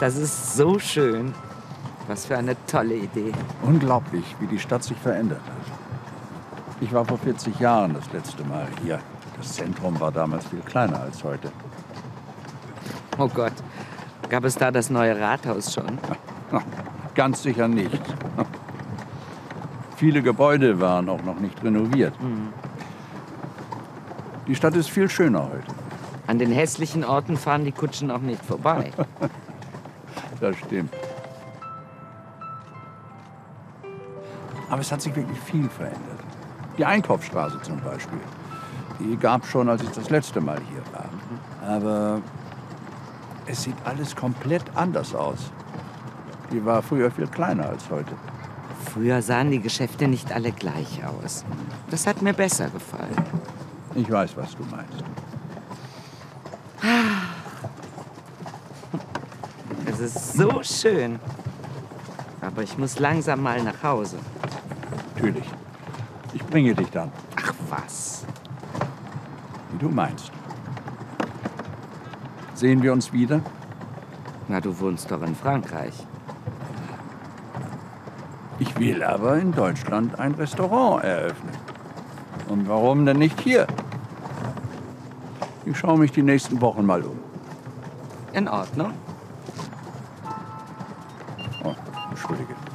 Das ist so schön. Was für eine tolle Idee. Unglaublich, wie die Stadt sich verändert hat. Ich war vor 40 Jahren das letzte Mal hier. Das Zentrum war damals viel kleiner als heute. Oh Gott, gab es da das neue Rathaus schon? Ganz sicher nicht. Viele Gebäude waren auch noch nicht renoviert. Die Stadt ist viel schöner heute. An den hässlichen Orten fahren die Kutschen auch nicht vorbei. Das stimmt. Aber es hat sich wirklich viel verändert. Die Einkaufsstraße zum Beispiel. Die gab schon, als ich das letzte Mal hier war. Aber es sieht alles komplett anders aus. Die war früher viel kleiner als heute. Früher sahen die Geschäfte nicht alle gleich aus. Das hat mir besser gefallen. Ich weiß, was du meinst. Es ist so schön. Aber ich muss langsam mal nach Hause. Natürlich. Ich bringe dich dann, Ach was. wie du meinst. Sehen wir uns wieder? Na, du wohnst doch in Frankreich. Ich will aber in Deutschland ein Restaurant eröffnen. Und warum denn nicht hier? Ich schaue mich die nächsten Wochen mal um. In Ordnung. Oh, entschuldige.